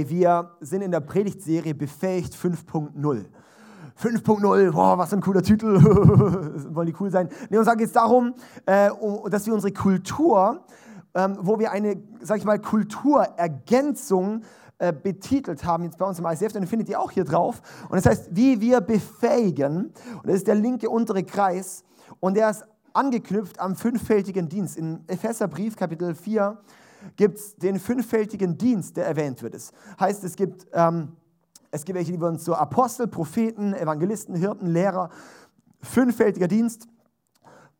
Hey, wir sind in der Predigtserie Befähigt 5.0. 5.0, wow, was ein cooler Titel, wollen die cool sein. Nee, und geht es darum, äh, dass wir unsere Kultur, ähm, wo wir eine, sag ich mal, Kulturergänzung äh, betitelt haben, jetzt bei uns im ICF, dann findet ihr auch hier drauf. Und das heißt, wie wir befähigen, und das ist der linke untere Kreis, und der ist angeknüpft am fünffältigen Dienst. In Epheserbrief, Kapitel 4, gibt es den fünffältigen Dienst, der erwähnt wird. Das heißt, es gibt, ähm, es gibt welche, die wurden zu Apostel, Propheten, Evangelisten, Hirten, Lehrer. Fünffältiger Dienst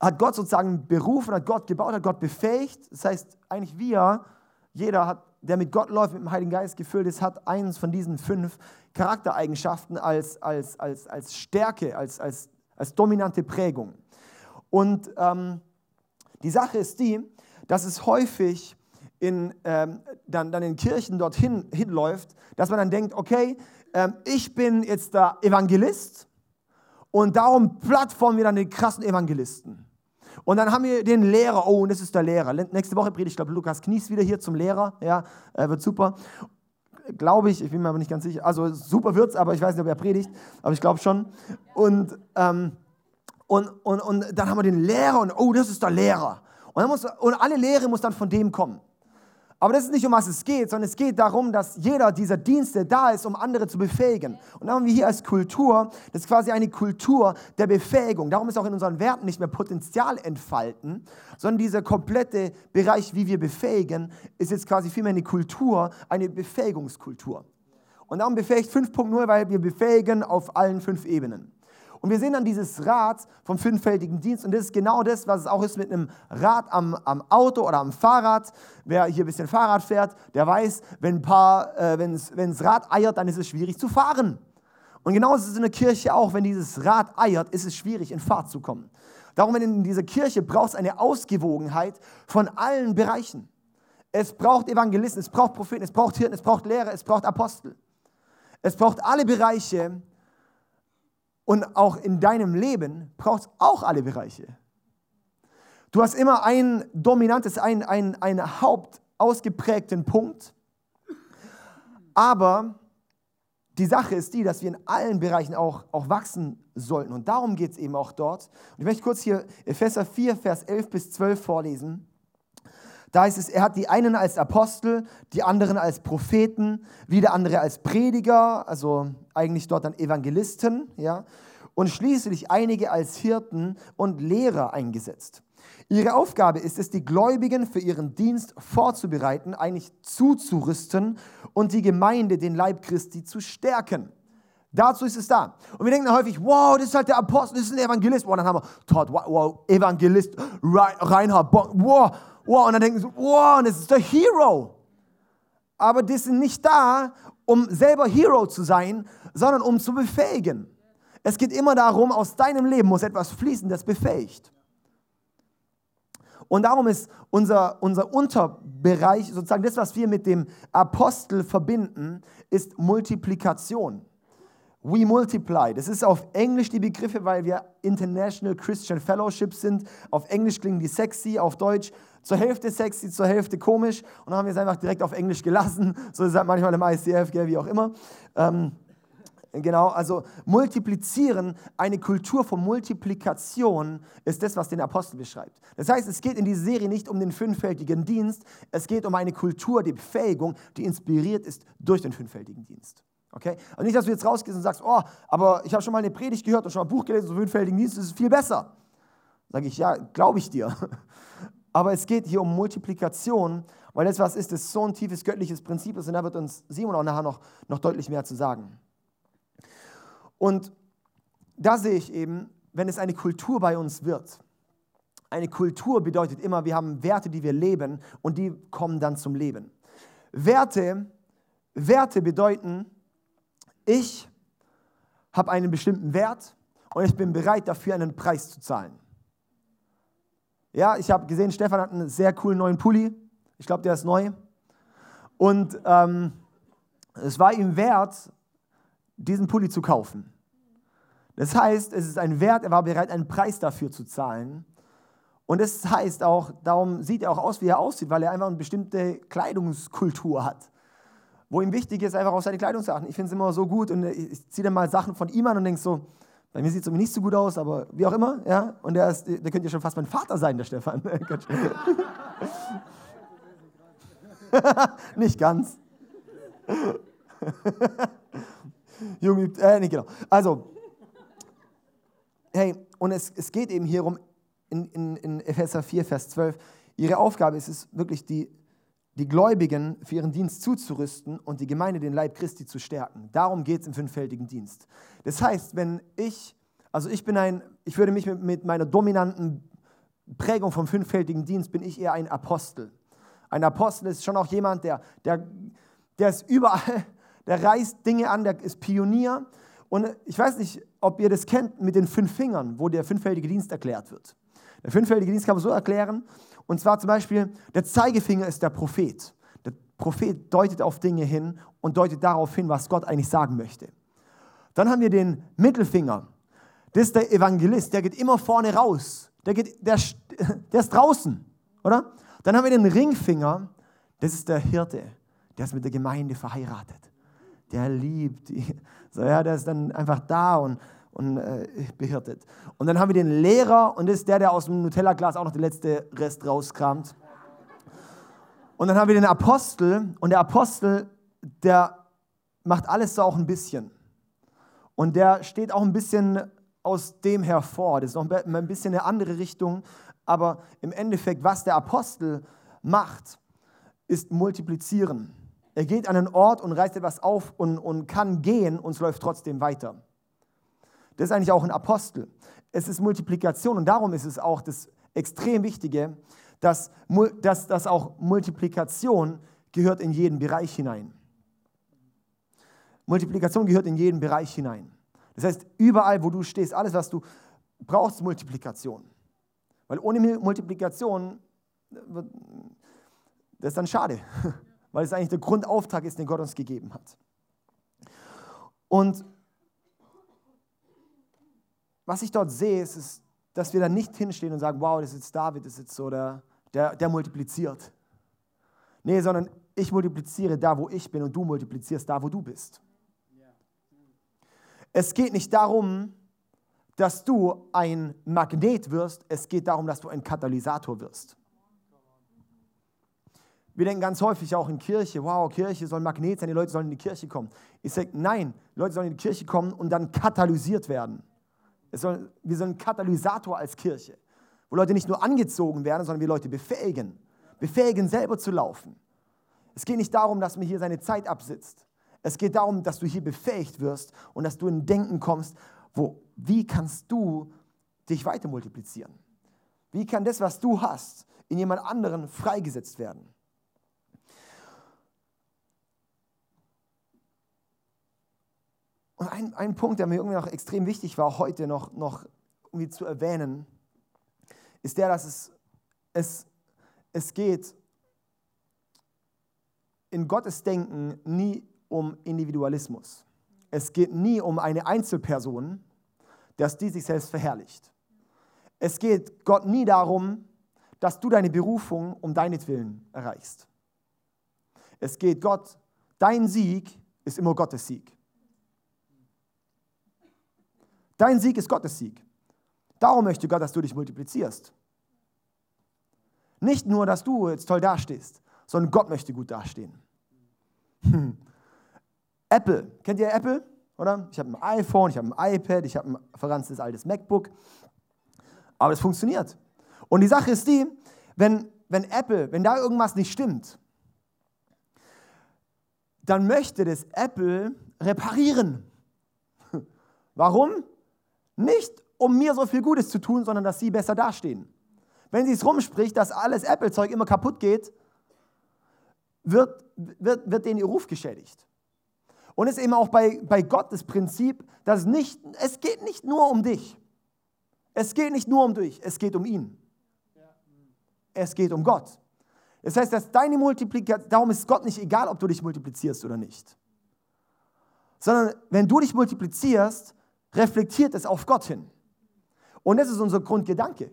hat Gott sozusagen berufen, hat Gott gebaut, hat Gott befähigt. Das heißt, eigentlich wir, jeder, hat, der mit Gott läuft, mit dem Heiligen Geist gefüllt ist, hat eines von diesen fünf Charaktereigenschaften als, als, als, als Stärke, als, als, als dominante Prägung. Und ähm, die Sache ist die, dass es häufig in, ähm, dann, dann in Kirchen dorthin hinläuft, dass man dann denkt, okay, ähm, ich bin jetzt der Evangelist und darum plattformen wir dann den krassen Evangelisten. Und dann haben wir den Lehrer, oh, und das ist der Lehrer. Nächste Woche predigt, ich glaube, Lukas Knies wieder hier zum Lehrer, ja, äh, wird super. Glaube ich, ich bin mir aber nicht ganz sicher. Also super wird's, aber ich weiß nicht, ob er predigt, aber ich glaube schon. Und, ähm, und, und, und dann haben wir den Lehrer und oh, das ist der Lehrer. Und, muss, und alle Lehre muss dann von dem kommen. Aber das ist nicht, um was es geht, sondern es geht darum, dass jeder dieser Dienste da ist, um andere zu befähigen. Und da haben wir hier als Kultur, das ist quasi eine Kultur der Befähigung. Darum ist auch in unseren Werten nicht mehr Potenzial entfalten, sondern dieser komplette Bereich, wie wir befähigen, ist jetzt quasi vielmehr eine Kultur, eine Befähigungskultur. Und darum befähigt 5.0, weil wir befähigen auf allen fünf Ebenen. Und wir sehen dann dieses Rad vom fünffältigen Dienst. Und das ist genau das, was es auch ist mit einem Rad am, am Auto oder am Fahrrad. Wer hier ein bisschen Fahrrad fährt, der weiß, wenn äh, das Rad eiert, dann ist es schwierig zu fahren. Und genauso ist es in der Kirche auch, wenn dieses Rad eiert, ist es schwierig, in Fahrt zu kommen. Darum, in dieser Kirche braucht es eine Ausgewogenheit von allen Bereichen. Es braucht Evangelisten, es braucht Propheten, es braucht Hirten, es braucht Lehrer, es braucht Apostel. Es braucht alle Bereiche, und auch in deinem Leben braucht es auch alle Bereiche. Du hast immer ein dominantes, ein, ein, einen hauptausgeprägten Punkt. Aber die Sache ist die, dass wir in allen Bereichen auch, auch wachsen sollten. Und darum geht es eben auch dort. Und ich möchte kurz hier Epheser 4, Vers 11 bis 12 vorlesen. Da heißt es, er hat die einen als Apostel, die anderen als Propheten, wieder andere als Prediger, also eigentlich dort dann Evangelisten, ja, und schließlich einige als Hirten und Lehrer eingesetzt. Ihre Aufgabe ist es, die Gläubigen für ihren Dienst vorzubereiten, eigentlich zuzurüsten und die Gemeinde, den Leib Christi, zu stärken. Dazu ist es da. Und wir denken häufig, wow, das ist halt der Apostel, das ist ein Evangelist. Wow, dann haben wir Todd, wow, wow Evangelist, Reinhard Bonk, wow, wow. Und dann denken sie, wow, das ist der Hero. Aber die sind nicht da, um selber Hero zu sein, sondern um zu befähigen. Es geht immer darum, aus deinem Leben muss etwas fließen, das befähigt. Und darum ist unser, unser Unterbereich, sozusagen das, was wir mit dem Apostel verbinden, ist Multiplikation. We multiply. Das ist auf Englisch die Begriffe, weil wir International Christian Fellowship sind. Auf Englisch klingen die sexy, auf Deutsch zur Hälfte sexy, zur Hälfte komisch. Und dann haben wir es einfach direkt auf Englisch gelassen. So ist es halt manchmal im ICF, gell, wie auch immer. Ähm, Genau, also multiplizieren, eine Kultur von Multiplikation ist das, was den Apostel beschreibt. Das heißt, es geht in dieser Serie nicht um den fünffältigen Dienst, es geht um eine Kultur, die Befähigung, die inspiriert ist durch den fünffältigen Dienst. Okay? Und nicht, dass du jetzt rausgehst und sagst, oh, aber ich habe schon mal eine Predigt gehört und schon mal ein Buch gelesen zum fünffältigen Dienst, das ist viel besser. Sage ich, ja, glaube ich dir. Aber es geht hier um Multiplikation, weil das was ist, das so ein tiefes göttliches Prinzip ist und da wird uns Simon auch nachher noch, noch deutlich mehr zu sagen. Und da sehe ich eben, wenn es eine Kultur bei uns wird, eine Kultur bedeutet immer, wir haben Werte, die wir leben und die kommen dann zum Leben. Werte, Werte bedeuten, ich habe einen bestimmten Wert und ich bin bereit dafür einen Preis zu zahlen. Ja, ich habe gesehen, Stefan hat einen sehr coolen neuen Pulli. Ich glaube, der ist neu. Und ähm, es war ihm wert, diesen Pulli zu kaufen. Das heißt, es ist ein Wert, er war bereit, einen Preis dafür zu zahlen. Und das heißt auch, darum sieht er auch aus, wie er aussieht, weil er einfach eine bestimmte Kleidungskultur hat. Wo ihm wichtig ist, einfach auf seine Kleidung zu achten. Ich finde es immer so gut und ich ziehe dann mal Sachen von ihm an und denke so, bei mir sieht es nicht so gut aus, aber wie auch immer, ja. Und der, ist, der könnte ja schon fast mein Vater sein, der Stefan. nicht ganz. Junge, äh, nicht genau. Also, hey, und es, es geht eben hier um, in, in, in Epheser 4, Vers 12, ihre Aufgabe ist es wirklich, die, die Gläubigen für ihren Dienst zuzurüsten und die Gemeinde, den Leib Christi zu stärken. Darum geht es im fünffältigen Dienst. Das heißt, wenn ich, also ich bin ein, ich würde mich mit, mit meiner dominanten Prägung vom fünffältigen Dienst, bin ich eher ein Apostel. Ein Apostel ist schon auch jemand, der, der, der ist überall, der reißt Dinge an, der ist Pionier. Und ich weiß nicht, ob ihr das kennt mit den fünf Fingern, wo der fünffältige Dienst erklärt wird. Der fünffältige Dienst kann man so erklären, und zwar zum Beispiel, der Zeigefinger ist der Prophet. Der Prophet deutet auf Dinge hin und deutet darauf hin, was Gott eigentlich sagen möchte. Dann haben wir den Mittelfinger. Das ist der Evangelist, der geht immer vorne raus. Der, geht, der, der ist draußen, oder? Dann haben wir den Ringfinger. Das ist der Hirte. Der ist mit der Gemeinde verheiratet. Der liebt die. So, ja, der ist dann einfach da und und äh, behirtet. Und dann haben wir den Lehrer und das ist der, der aus dem Nutella-Glas auch noch den letzten Rest rauskramt. Und dann haben wir den Apostel und der Apostel, der macht alles so auch ein bisschen. Und der steht auch ein bisschen aus dem hervor. Das ist noch ein bisschen eine andere Richtung. Aber im Endeffekt, was der Apostel macht, ist multiplizieren. Er geht an einen Ort und reißt etwas auf und, und kann gehen und es läuft trotzdem weiter. Das ist eigentlich auch ein Apostel. Es ist Multiplikation und darum ist es auch das extrem Wichtige, dass, dass, dass auch Multiplikation gehört in jeden Bereich hinein. Multiplikation gehört in jeden Bereich hinein. Das heißt, überall, wo du stehst, alles, was du brauchst, Multiplikation. Weil ohne Multiplikation, das ist dann schade, weil es eigentlich der Grundauftrag ist, den Gott uns gegeben hat. Und was ich dort sehe, ist, ist, dass wir dann nicht hinstehen und sagen, wow, das ist jetzt David, das ist jetzt so der, der, der multipliziert. Nee, sondern ich multipliziere da, wo ich bin und du multiplizierst da, wo du bist. Es geht nicht darum, dass du ein Magnet wirst, es geht darum, dass du ein Katalysator wirst. Wir denken ganz häufig auch in Kirche, wow, Kirche soll ein Magnet sein, die Leute sollen in die Kirche kommen. Ich sage, nein, Leute sollen in die Kirche kommen und dann katalysiert werden. Soll, wir sind ein Katalysator als Kirche, wo Leute nicht nur angezogen werden, sondern wir Leute befähigen. Befähigen, selber zu laufen. Es geht nicht darum, dass man hier seine Zeit absitzt. Es geht darum, dass du hier befähigt wirst und dass du in Denken kommst, wo, wie kannst du dich weiter multiplizieren? Wie kann das, was du hast, in jemand anderen freigesetzt werden? Und ein, ein Punkt, der mir irgendwie noch extrem wichtig war, heute noch, noch irgendwie zu erwähnen, ist der, dass es, es, es geht in Gottes Denken nie um Individualismus. Es geht nie um eine Einzelperson, dass die sich selbst verherrlicht. Es geht Gott nie darum, dass du deine Berufung um deinetwillen erreichst. Es geht Gott, dein Sieg ist immer Gottes Sieg. Dein Sieg ist Gottes Sieg. Darum möchte Gott, dass du dich multiplizierst. Nicht nur, dass du jetzt toll dastehst, sondern Gott möchte gut dastehen. Hm. Apple, kennt ihr Apple? Oder? Ich habe ein iPhone, ich habe ein iPad, ich habe ein verranztes altes MacBook. Aber es funktioniert. Und die Sache ist die, wenn, wenn Apple, wenn da irgendwas nicht stimmt, dann möchte das Apple reparieren. Warum? Nicht, um mir so viel Gutes zu tun, sondern dass sie besser dastehen. Wenn sie es rumspricht, dass alles Apple-Zeug immer kaputt geht, wird, wird, wird denen ihr Ruf geschädigt. Und es ist eben auch bei, bei Gott das Prinzip, dass nicht, es geht nicht nur um dich. Es geht nicht nur um dich, es geht um ihn. Es geht um Gott. Das heißt, dass deine Multiplikation, darum ist Gott nicht egal, ob du dich multiplizierst oder nicht. Sondern wenn du dich multiplizierst, reflektiert es auf Gott hin. Und das ist unser Grundgedanke.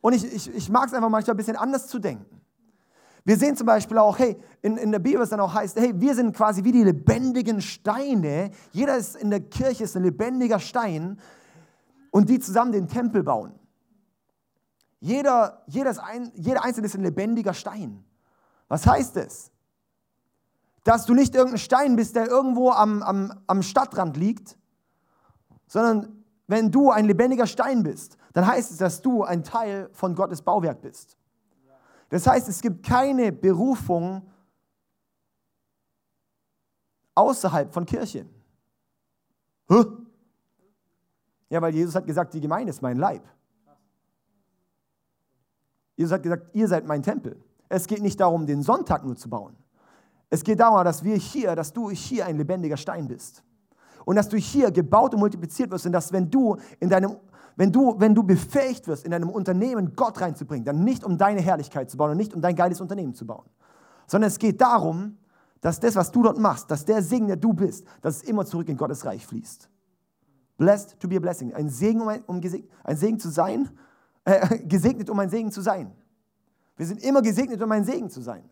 Und ich, ich, ich mag es einfach manchmal ein bisschen anders zu denken. Wir sehen zum Beispiel auch, hey, in, in der Bibel es dann auch heißt, hey, wir sind quasi wie die lebendigen Steine. Jeder ist in der Kirche ist ein lebendiger Stein und die zusammen den Tempel bauen. Jeder, jeder, ein, jeder Einzelne ist ein lebendiger Stein. Was heißt es? Dass du nicht irgendein Stein bist, der irgendwo am, am, am Stadtrand liegt, sondern wenn du ein lebendiger Stein bist, dann heißt es, dass du ein Teil von Gottes Bauwerk bist. Das heißt, es gibt keine Berufung außerhalb von Kirche. Huh? Ja, weil Jesus hat gesagt, die Gemeinde ist mein Leib. Jesus hat gesagt, ihr seid mein Tempel. Es geht nicht darum, den Sonntag nur zu bauen. Es geht darum, dass wir hier, dass du hier ein lebendiger Stein bist. Und dass du hier gebaut und multipliziert wirst und dass wenn du in deinem wenn du, wenn du befähigt wirst, in deinem Unternehmen Gott reinzubringen, dann nicht um deine Herrlichkeit zu bauen und nicht um dein geiles Unternehmen zu bauen, sondern es geht darum, dass das, was du dort machst, dass der Segen, der du bist, dass es immer zurück in Gottes Reich fließt. Blessed to be a blessing. Ein Segen, um ein, um ein Segen zu sein, äh, gesegnet, um ein Segen zu sein. Wir sind immer gesegnet, um ein Segen zu sein.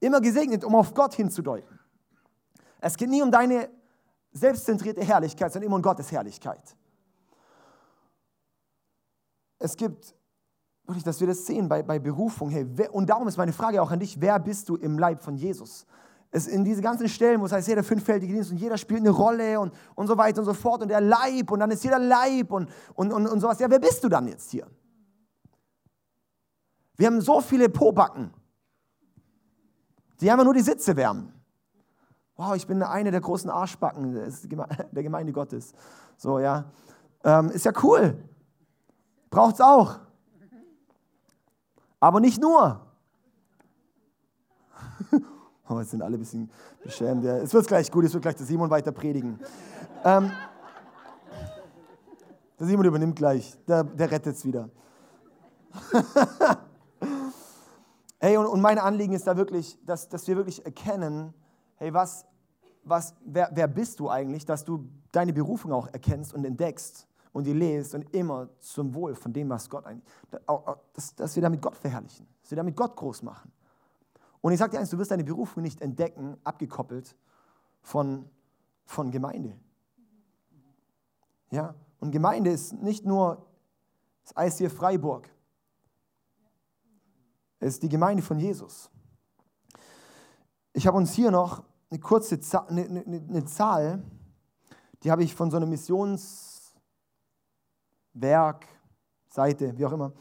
Immer gesegnet, um auf Gott hinzudeuten. Es geht nie um deine selbstzentrierte Herrlichkeit, sondern immer um Gottes Herrlichkeit. Es gibt, wirklich, dass wir das sehen bei, bei Berufung. Hey, wer, und darum ist meine Frage auch an dich, wer bist du im Leib von Jesus? Es in diese ganzen Stellen, wo es heißt, jeder fünffältige Dienst und jeder spielt eine Rolle und, und so weiter und so fort und der Leib und dann ist jeder Leib und, und, und, und sowas. Ja, wer bist du dann jetzt hier? Wir haben so viele Pobacken, die einfach nur die Sitze wärmen. Wow, ich bin eine der großen Arschbacken der Gemeinde Gottes. So, ja. Ähm, ist ja cool. Braucht es auch. Aber nicht nur. oh, jetzt sind alle ein bisschen beschämt. Es wird gleich gut, es wird gleich der Simon weiter predigen. Ähm, der Simon übernimmt gleich, der, der rettet es wieder. hey, und, und mein Anliegen ist da wirklich, dass, dass wir wirklich erkennen, hey, was, was, wer, wer bist du eigentlich, dass du deine Berufung auch erkennst und entdeckst und ihr lest und immer zum Wohl von dem, was Gott eigentlich, dass, dass wir damit Gott verherrlichen, dass wir damit Gott groß machen. Und ich sage dir eins, du wirst deine Berufung nicht entdecken, abgekoppelt von, von Gemeinde. Ja, und Gemeinde ist nicht nur das ICF Freiburg. Es ist die Gemeinde von Jesus. Ich habe uns hier noch eine kurze Zahl, eine, eine, eine Zahl die habe ich von so einem Missions- Werk, Seite, wie auch immer.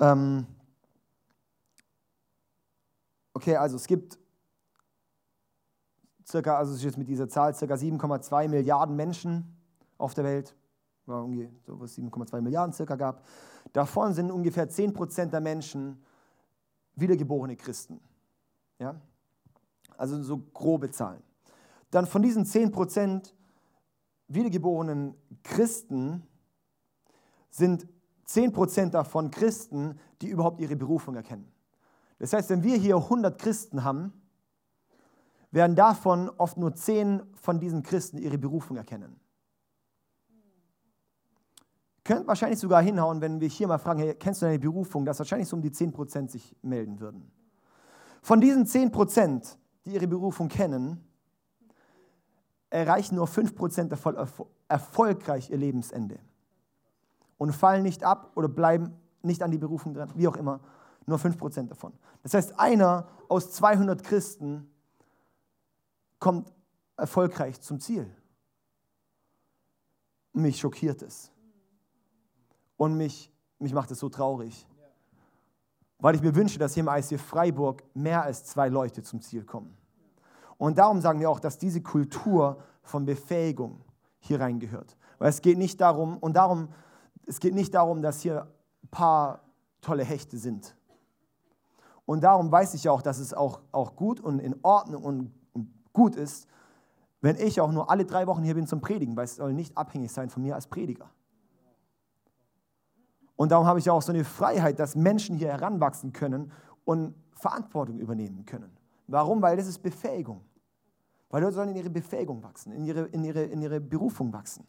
Ähm okay, also es gibt circa, also jetzt mit dieser Zahl, circa 7,2 Milliarden Menschen auf der Welt, war irgendwie so was 7,2 Milliarden circa gab. Davon sind ungefähr 10 Prozent der Menschen wiedergeborene Christen. Ja? Also so grobe Zahlen. Dann von diesen 10 Prozent wiedergeborenen Christen sind 10% davon Christen, die überhaupt ihre Berufung erkennen. Das heißt, wenn wir hier 100 Christen haben, werden davon oft nur 10 von diesen Christen ihre Berufung erkennen. Könnt wahrscheinlich sogar hinhauen, wenn wir hier mal fragen, hey, kennst du deine Berufung, dass wahrscheinlich so um die 10% sich melden würden. Von diesen 10%, die ihre Berufung kennen, erreichen nur 5% erfolgreich ihr Lebensende und fallen nicht ab oder bleiben nicht an die Berufung dran, wie auch immer, nur 5% davon. Das heißt, einer aus 200 Christen kommt erfolgreich zum Ziel. Mich schockiert es. Und mich, mich macht es so traurig. Weil ich mir wünsche, dass hier im ICF Freiburg mehr als zwei Leute zum Ziel kommen. Und darum sagen wir auch, dass diese Kultur von Befähigung hier reingehört. Weil es geht nicht darum, und darum es geht nicht darum, dass hier ein paar tolle Hechte sind. Und darum weiß ich auch, dass es auch, auch gut und in Ordnung und, und gut ist, wenn ich auch nur alle drei Wochen hier bin zum Predigen, weil es soll nicht abhängig sein von mir als Prediger. Und darum habe ich auch so eine Freiheit, dass Menschen hier heranwachsen können und Verantwortung übernehmen können. Warum? Weil das ist Befähigung. Weil Leute sollen in ihre Befähigung wachsen, in ihre, in ihre, in ihre Berufung wachsen.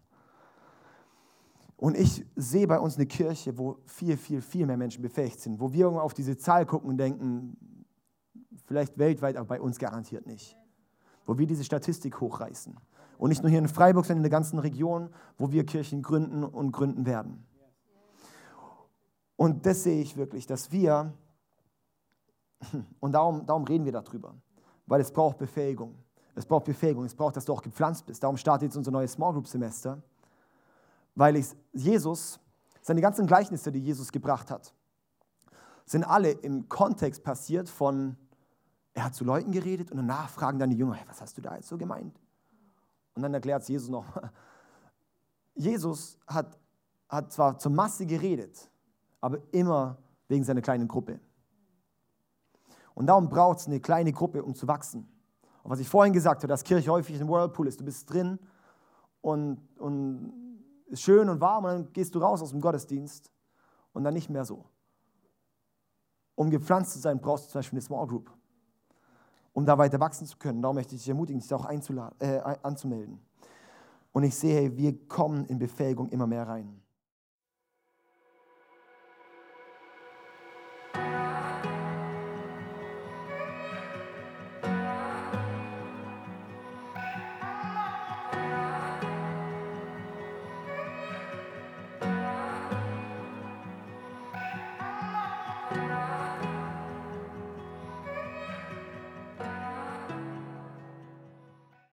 Und ich sehe bei uns eine Kirche, wo viel, viel, viel mehr Menschen befähigt sind, wo wir auf diese Zahl gucken und denken, vielleicht weltweit, aber bei uns garantiert nicht. Wo wir diese Statistik hochreißen. Und nicht nur hier in Freiburg, sondern in der ganzen Region, wo wir Kirchen gründen und gründen werden. Und das sehe ich wirklich, dass wir, und darum, darum reden wir darüber, weil es braucht Befähigung. Es braucht Befähigung, es braucht, dass du auch gepflanzt bist. Darum startet jetzt unser neues Small Group Semester, weil ich, Jesus, seine ganzen Gleichnisse, die Jesus gebracht hat, sind alle im Kontext passiert von, er hat zu Leuten geredet und danach fragen dann die Jünger, hey, was hast du da jetzt so gemeint? Und dann erklärt es Jesus noch. Jesus hat, hat zwar zur Masse geredet, aber immer wegen seiner kleinen Gruppe. Und darum braucht es eine kleine Gruppe, um zu wachsen. Und was ich vorhin gesagt habe, dass Kirche häufig ein Whirlpool ist. Du bist drin und, und ist schön und warm und dann gehst du raus aus dem Gottesdienst und dann nicht mehr so. Um gepflanzt zu sein, brauchst du zum Beispiel eine Small Group, um da weiter wachsen zu können. Darum möchte ich dich ermutigen, dich auch äh, anzumelden. Und ich sehe, wir kommen in Befähigung immer mehr rein.